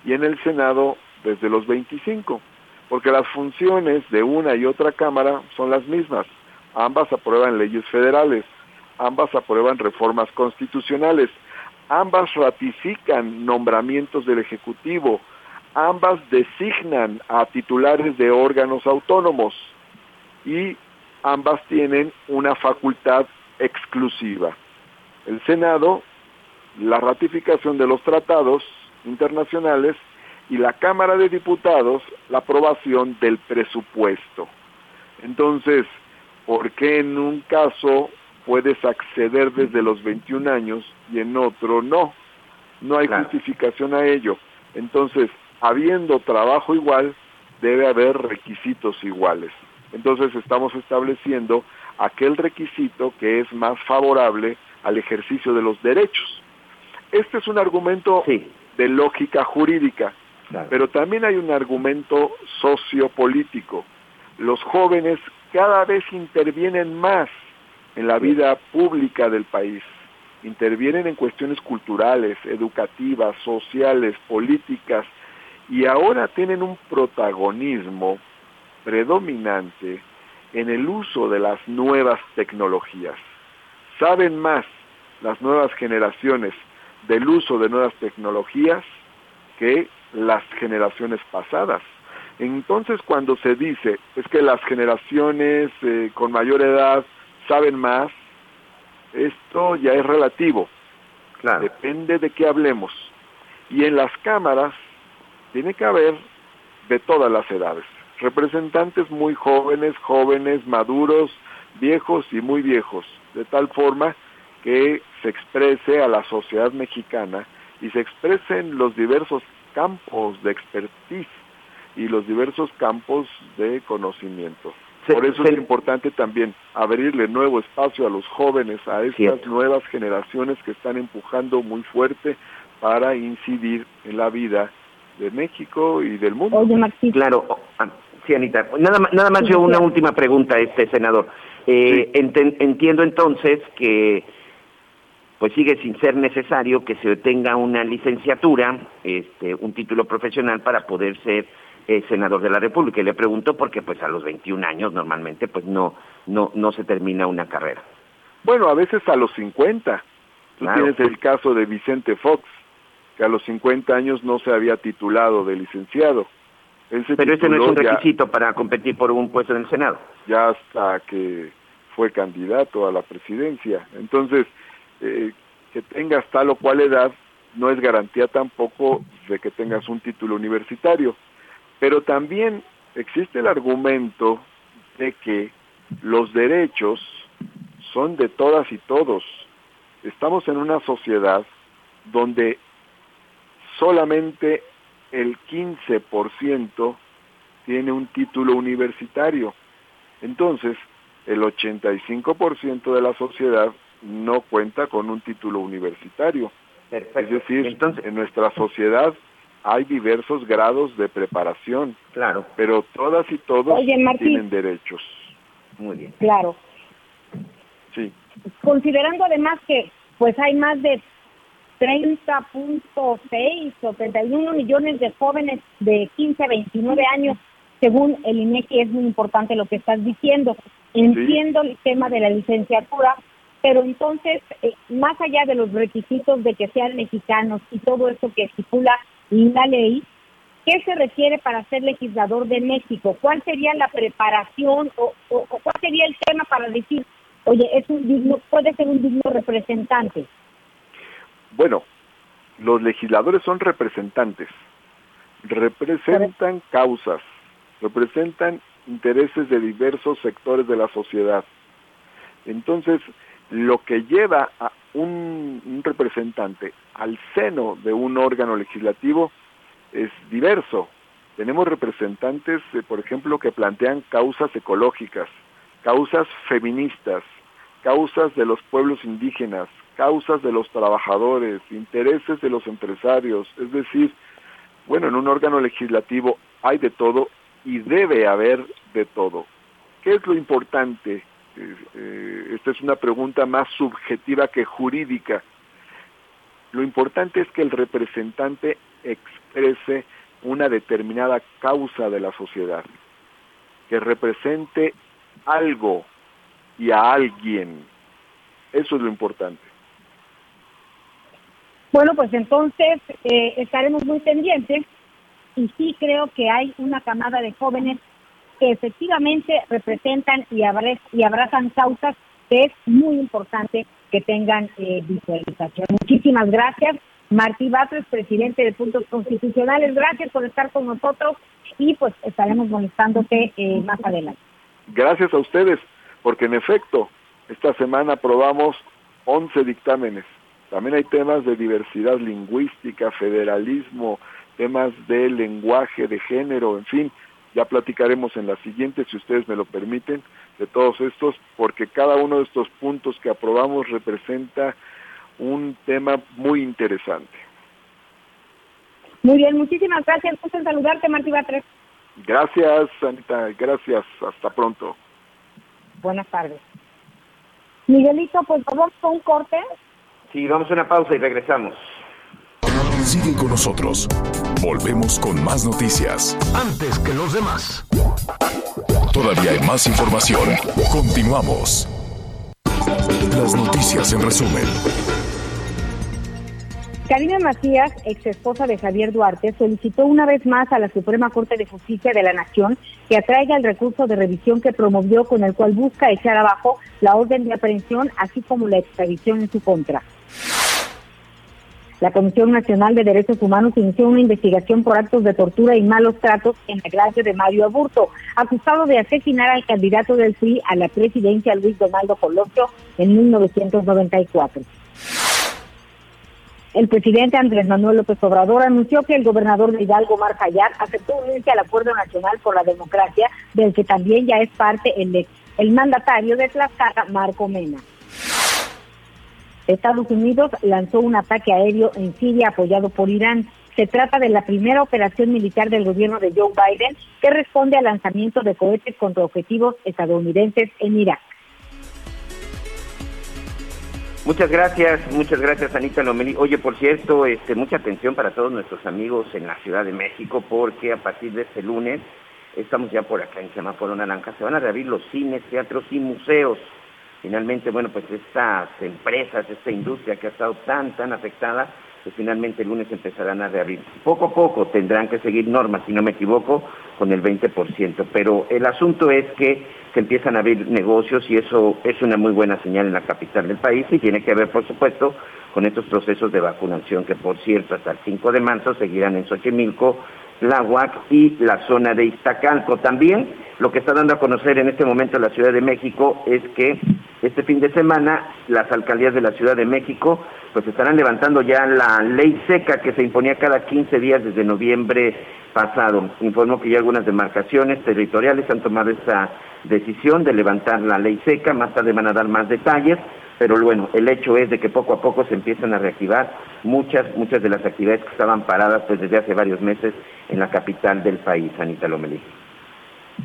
y en el Senado desde los 25, porque las funciones de una y otra Cámara son las mismas. Ambas aprueban leyes federales, ambas aprueban reformas constitucionales, ambas ratifican nombramientos del Ejecutivo, ambas designan a titulares de órganos autónomos y ambas tienen una facultad exclusiva. El Senado, la ratificación de los tratados internacionales y la Cámara de Diputados, la aprobación del presupuesto. Entonces, ¿por qué en un caso puedes acceder desde los 21 años y en otro no? No hay justificación a ello. Entonces, habiendo trabajo igual, debe haber requisitos iguales. Entonces estamos estableciendo aquel requisito que es más favorable al ejercicio de los derechos. Este es un argumento de lógica jurídica, pero también hay un argumento sociopolítico. Los jóvenes cada vez intervienen más en la vida pública del país intervienen en cuestiones culturales, educativas, sociales, políticas, y ahora tienen un protagonismo predominante en el uso de las nuevas tecnologías. Saben más las nuevas generaciones del uso de nuevas tecnologías que las generaciones pasadas. Entonces cuando se dice es que las generaciones eh, con mayor edad saben más, esto ya es relativo. Depende de qué hablemos. Y en las cámaras tiene que haber de todas las edades. Representantes muy jóvenes, jóvenes, maduros, viejos y muy viejos. De tal forma que se exprese a la sociedad mexicana y se expresen los diversos campos de expertise y los diversos campos de conocimiento. Por eso es importante también abrirle nuevo espacio a los jóvenes, a estas nuevas generaciones que están empujando muy fuerte para incidir en la vida de México y del mundo. Claro, ah, sí, Anita. Nada, más, nada más yo una última pregunta, este senador. Eh, entiendo entonces que pues sigue sin ser necesario que se tenga una licenciatura, este, un título profesional para poder ser eh, senador de la República. Y le pregunto porque pues a los 21 años normalmente pues no no no se termina una carrera. Bueno, a veces a los 50. Tú tienes el caso de Vicente Fox, que a los 50 años no se había titulado de licenciado. Pero ese no es un requisito para competir por un puesto en el Senado. Ya hasta que fue candidato a la presidencia. Entonces, eh, que tengas tal o cual edad no es garantía tampoco de que tengas un título universitario. Pero también existe el argumento de que los derechos son de todas y todos. Estamos en una sociedad donde solamente el 15% tiene un título universitario. Entonces, el 85% de la sociedad no cuenta con un título universitario. Es decir, en nuestra sociedad hay diversos grados de preparación. Claro. Pero todas y todos tienen derechos. Muy bien. Claro. Sí. Considerando además que pues hay más de 30.6 o 31 millones de jóvenes de 15 a 29 años, según el INEGI, es muy importante lo que estás diciendo. Entiendo el tema de la licenciatura, pero entonces, eh, más allá de los requisitos de que sean mexicanos y todo eso que estipula la ley, ¿qué se requiere para ser legislador de México? ¿Cuál sería la preparación o, o, cuál sería el tema para decir, oye, es un digno, puede ser un digno representante? Bueno, los legisladores son representantes, representan causas, representan intereses de diversos sectores de la sociedad. Entonces, lo que lleva a un, representante al seno de un órgano legislativo es diverso. Tenemos representantes, eh, por ejemplo, que plantean causas ecológicas, causas feministas, causas de los pueblos indígenas, causas de los trabajadores, intereses de los empresarios. Es decir, bueno, en un órgano legislativo hay de todo y debe haber de todo. ¿Qué es lo importante? Eh, esta es una pregunta más subjetiva que jurídica. Lo importante es que el representante exprese una determinada causa de la sociedad, que represente algo y a alguien. Eso es lo importante. Bueno, pues entonces eh, estaremos muy pendientes y sí creo que hay una camada de jóvenes que efectivamente representan y, y abrazan causas que es muy importante que tengan eh, visualización. Muchísimas gracias. Martí Batres, presidente de Puntos Constitucionales, gracias por estar con nosotros y pues estaremos molestándote eh, más adelante. Gracias a ustedes, porque en efecto, esta semana aprobamos 11 dictámenes. También hay temas de diversidad lingüística, federalismo, temas de lenguaje, de género, en fin, ya platicaremos en la siguiente, si ustedes me lo permiten, de todos estos, porque cada uno de estos puntos que aprobamos representa un tema muy interesante. Muy bien, muchísimas gracias. Gusto en saludarte, Martí Batres. Gracias, Anita. Gracias. Hasta pronto. Buenas tardes. Miguelito, pues vamos con un corte Sí, vamos a una pausa y regresamos. Sigue con nosotros. Volvemos con más noticias. Antes que los demás. Todavía hay más información. Continuamos. Las noticias en resumen. Karina Macías, ex esposa de Javier Duarte, solicitó una vez más a la Suprema Corte de Justicia de la Nación que atraiga el recurso de revisión que promovió con el cual busca echar abajo la orden de aprehensión, así como la extradición en su contra. La Comisión Nacional de Derechos Humanos inició una investigación por actos de tortura y malos tratos en la gracia de Mario Aburto, acusado de asesinar al candidato del PRI a la presidencia Luis Donaldo Colosio en 1994. El presidente Andrés Manuel López Obrador anunció que el gobernador de Hidalgo, Mar aceptó unirse al Acuerdo Nacional por la Democracia, del que también ya es parte el, el mandatario de Tlaxcala, Marco Mena. Estados Unidos lanzó un ataque aéreo en Siria apoyado por Irán. Se trata de la primera operación militar del gobierno de Joe Biden que responde al lanzamiento de cohetes contra objetivos estadounidenses en Irak. Muchas gracias, muchas gracias Anita Lomelí. Oye, por cierto, este, mucha atención para todos nuestros amigos en la Ciudad de México porque a partir de este lunes, estamos ya por acá en Semáforo Naranja, se van a reabrir los cines, teatros y museos finalmente, bueno, pues estas empresas, esta industria que ha estado tan, tan afectada, pues finalmente el lunes empezarán a reabrir. Poco a poco tendrán que seguir normas, si no me equivoco, con el 20%, pero el asunto es que se empiezan a abrir negocios y eso es una muy buena señal en la capital del país y tiene que ver, por supuesto, con estos procesos de vacunación que, por cierto, hasta el 5 de marzo seguirán en Xochimilco, Tláhuac y la zona de Iztacalco. También lo que está dando a conocer en este momento la Ciudad de México es que este fin de semana las alcaldías de la Ciudad de México pues estarán levantando ya la ley seca que se imponía cada 15 días desde noviembre pasado. Informó que ya algunas demarcaciones territoriales han tomado esa decisión de levantar la ley seca, más tarde van a dar más detalles, pero bueno, el hecho es de que poco a poco se empiezan a reactivar muchas, muchas de las actividades que estaban paradas pues desde hace varios meses en la capital del país, Anita Lomelí.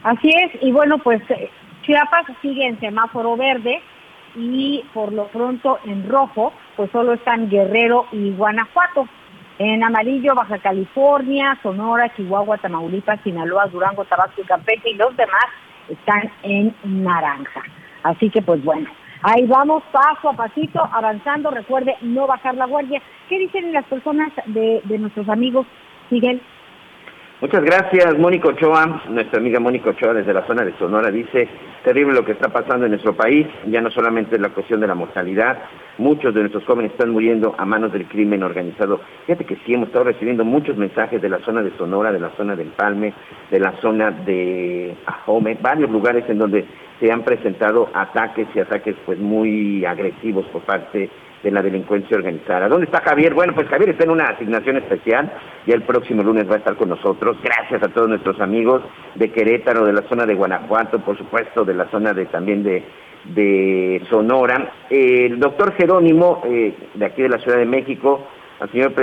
Así es, y bueno, pues eh, Chiapas sigue en semáforo verde y por lo pronto en rojo, pues solo están Guerrero y Guanajuato. En amarillo, Baja California, Sonora, Chihuahua, Tamaulipas, Sinaloa, Durango, Tabasco y Campeche y los demás están en naranja. Así que pues bueno, ahí vamos paso a pasito, avanzando. Recuerde no bajar la guardia. ¿Qué dicen las personas de, nuestros amigos, Miguel? Muchas gracias, Mónica Ochoa. Nuestra amiga Mónica Ochoa desde la zona de Sonora dice, terrible lo que está pasando en nuestro país, ya no solamente es la cuestión de la mortalidad, muchos de nuestros jóvenes están muriendo a manos del crimen organizado. Fíjate que sí, hemos estado recibiendo muchos mensajes de la zona de Sonora, de la zona del Palme, de la zona de Ajome, varios lugares en donde se han presentado ataques y ataques pues muy agresivos por parte de la delincuencia organizada. ¿Dónde está Javier? Bueno, pues Javier está en una asignación especial y el próximo lunes va a estar con nosotros. Gracias a todos nuestros amigos de Querétaro, de la zona de Guanajuato, por supuesto, de la zona de también de, de Sonora. el doctor Jerónimo, eh, de aquí de la Ciudad de México, al señor,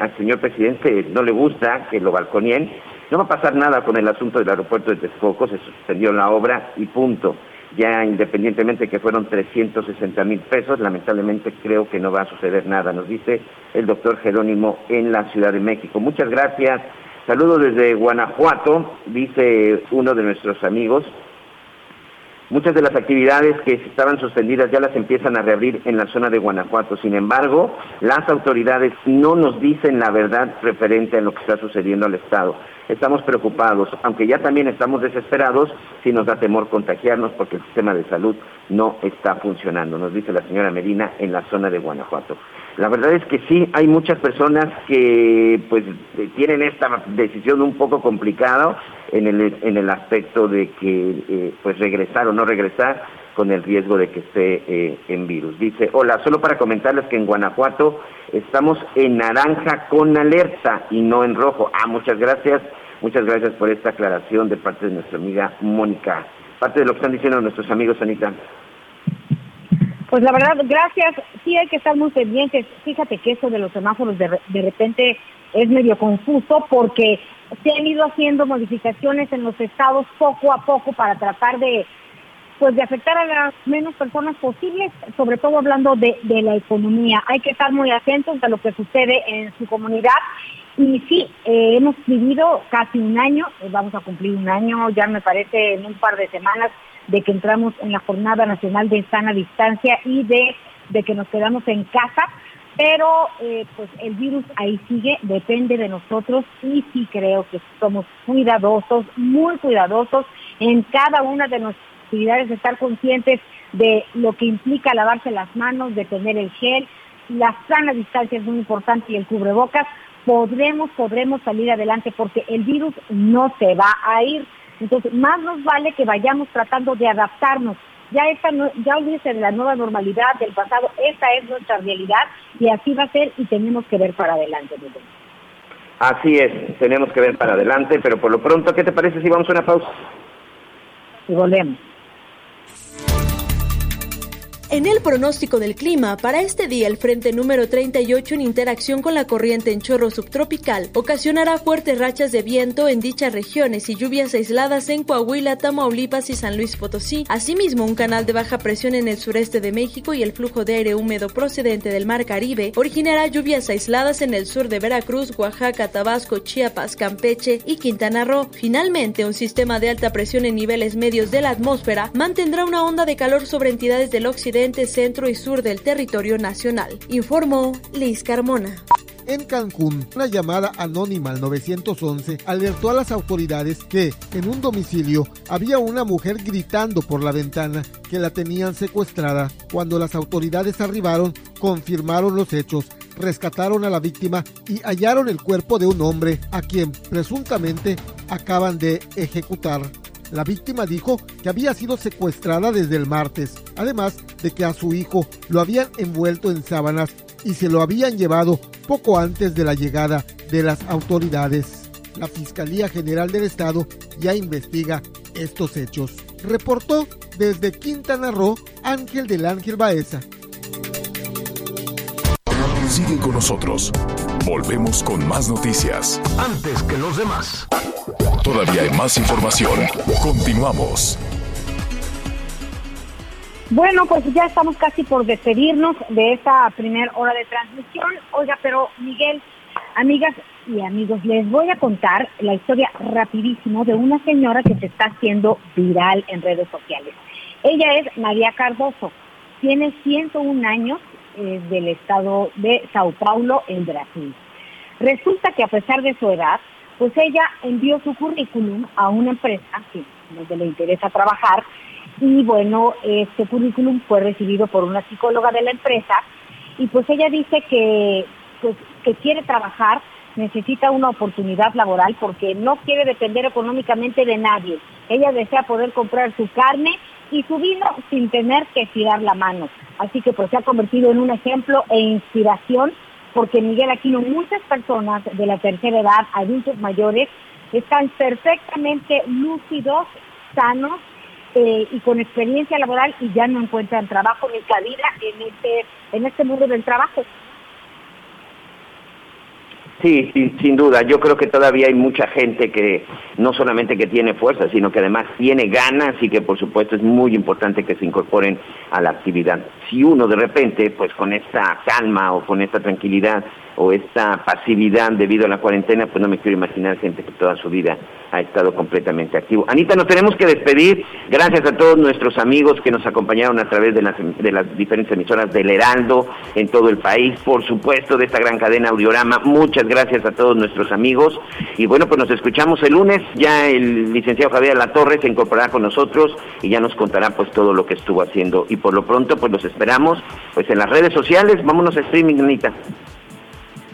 al señor presidente no le gusta que lo balconien. No va a pasar nada con el asunto del aeropuerto de Texcoco, se suspendió la obra y punto ya independientemente que fueron 360 mil pesos, lamentablemente creo que no va a suceder nada, nos dice el doctor Jerónimo en la Ciudad de México. Muchas gracias. Saludos desde Guanajuato, dice uno de nuestros amigos. Muchas de las actividades que estaban suspendidas ya las empiezan a reabrir en la zona de Guanajuato. Sin embargo, las autoridades no nos dicen la verdad referente a lo que está sucediendo al Estado estamos preocupados, aunque ya también estamos desesperados si nos da temor contagiarnos porque el sistema de salud no está funcionando, nos dice la señora Medina en la zona de Guanajuato. La verdad es que sí, hay muchas personas que pues tienen esta decisión un poco complicada en el, en el aspecto de que eh, pues regresar o no regresar con el riesgo de que esté eh, en virus. Dice, hola, solo para comentarles que en Guanajuato estamos en naranja con alerta y no en rojo. Ah, muchas gracias, muchas gracias por esta aclaración de parte de nuestra amiga Mónica. Parte de lo que están diciendo nuestros amigos, Anita. Pues la verdad, gracias. Sí hay que estar muy pendientes. Fíjate que eso de los semáforos de, de repente es medio confuso porque se han ido haciendo modificaciones en los estados poco a poco para tratar de pues de afectar a las menos personas posibles, sobre todo hablando de, de la economía. Hay que estar muy atentos a lo que sucede en su comunidad. Y sí, eh, hemos vivido casi un año, eh, vamos a cumplir un año, ya me parece en un par de semanas, de que entramos en la Jornada Nacional de Sana Distancia y de, de que nos quedamos en casa pero eh, pues el virus ahí sigue, depende de nosotros y sí creo que somos cuidadosos, muy cuidadosos en cada una de nuestras actividades, de estar conscientes de lo que implica lavarse las manos, de tener el gel, la sana distancia es muy importante y el cubrebocas, podremos, podremos salir adelante porque el virus no se va a ir. Entonces, más nos vale que vayamos tratando de adaptarnos ya esta no, ya olvídese de la nueva normalidad del pasado, esta es nuestra realidad y así va a ser y tenemos que ver para adelante. Así es, tenemos que ver para adelante, pero por lo pronto, ¿qué te parece si vamos a una pausa? Y volvemos. En el pronóstico del clima, para este día el frente número 38 en interacción con la corriente en chorro subtropical ocasionará fuertes rachas de viento en dichas regiones y lluvias aisladas en Coahuila, Tamaulipas y San Luis Potosí. Asimismo, un canal de baja presión en el sureste de México y el flujo de aire húmedo procedente del Mar Caribe originará lluvias aisladas en el sur de Veracruz, Oaxaca, Tabasco, Chiapas, Campeche y Quintana Roo. Finalmente, un sistema de alta presión en niveles medios de la atmósfera mantendrá una onda de calor sobre entidades del occidente centro y sur del territorio nacional, informó Liz Carmona. En Cancún, una llamada anónima al 911 alertó a las autoridades que en un domicilio había una mujer gritando por la ventana que la tenían secuestrada. Cuando las autoridades arribaron, confirmaron los hechos, rescataron a la víctima y hallaron el cuerpo de un hombre a quien presuntamente acaban de ejecutar. La víctima dijo que había sido secuestrada desde el martes, además de que a su hijo lo habían envuelto en sábanas y se lo habían llevado poco antes de la llegada de las autoridades. La Fiscalía General del Estado ya investiga estos hechos. Reportó desde Quintana Roo Ángel del Ángel Baeza. Sigue con nosotros. Volvemos con más noticias. Antes que los demás. Todavía hay más información. Continuamos. Bueno, pues ya estamos casi por despedirnos de esta primera hora de transmisión. Oiga, pero Miguel, amigas y amigos, les voy a contar la historia rapidísimo de una señora que se está haciendo viral en redes sociales. Ella es María Cardoso, tiene 101 años, es del estado de Sao Paulo, en Brasil. Resulta que a pesar de su edad, pues ella envió su currículum a una empresa que donde le interesa trabajar y bueno, este currículum fue recibido por una psicóloga de la empresa y pues ella dice que pues que quiere trabajar, necesita una oportunidad laboral porque no quiere depender económicamente de nadie. Ella desea poder comprar su carne y su vino sin tener que tirar la mano. Así que pues se ha convertido en un ejemplo e inspiración porque Miguel Aquino, muchas personas de la tercera edad, adultos mayores, están perfectamente lúcidos, sanos eh, y con experiencia laboral y ya no encuentran trabajo ni cabida en este, en este mundo del trabajo. Sí, sin, sin duda. Yo creo que todavía hay mucha gente que no solamente que tiene fuerza, sino que además tiene ganas y que por supuesto es muy importante que se incorporen a la actividad. Si uno de repente, pues con esta calma o con esta tranquilidad o esta pasividad debido a la cuarentena, pues no me quiero imaginar gente que toda su vida ha estado completamente activo. Anita, nos tenemos que despedir. Gracias a todos nuestros amigos que nos acompañaron a través de las, de las diferentes emisoras del Heraldo en todo el país, por supuesto, de esta gran cadena Audiorama. Muchas gracias a todos nuestros amigos. Y bueno, pues nos escuchamos el lunes. Ya el licenciado Javier Latorre se incorporará con nosotros y ya nos contará pues todo lo que estuvo haciendo. Y por lo pronto, pues los esperamos pues en las redes sociales. Vámonos a streaming, Anita.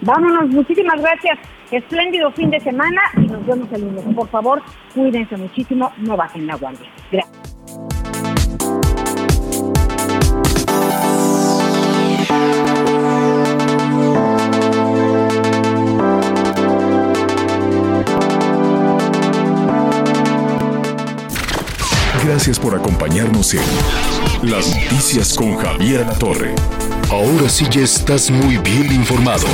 Vámonos, muchísimas gracias. Espléndido fin de semana y nos vemos el lunes. Por favor, cuídense muchísimo, no bajen la guardia. Gracias. Gracias por acompañarnos en Las Noticias con Javier La Torre. Ahora sí ya estás muy bien informado.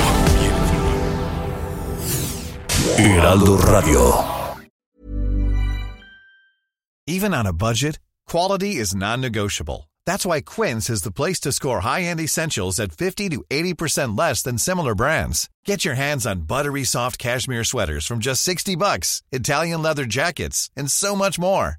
Heraldo Radio. Even on a budget, quality is non-negotiable. That's why Quince is the place to score high-end essentials at 50 to 80% less than similar brands. Get your hands on buttery soft cashmere sweaters from just 60 bucks, Italian leather jackets, and so much more.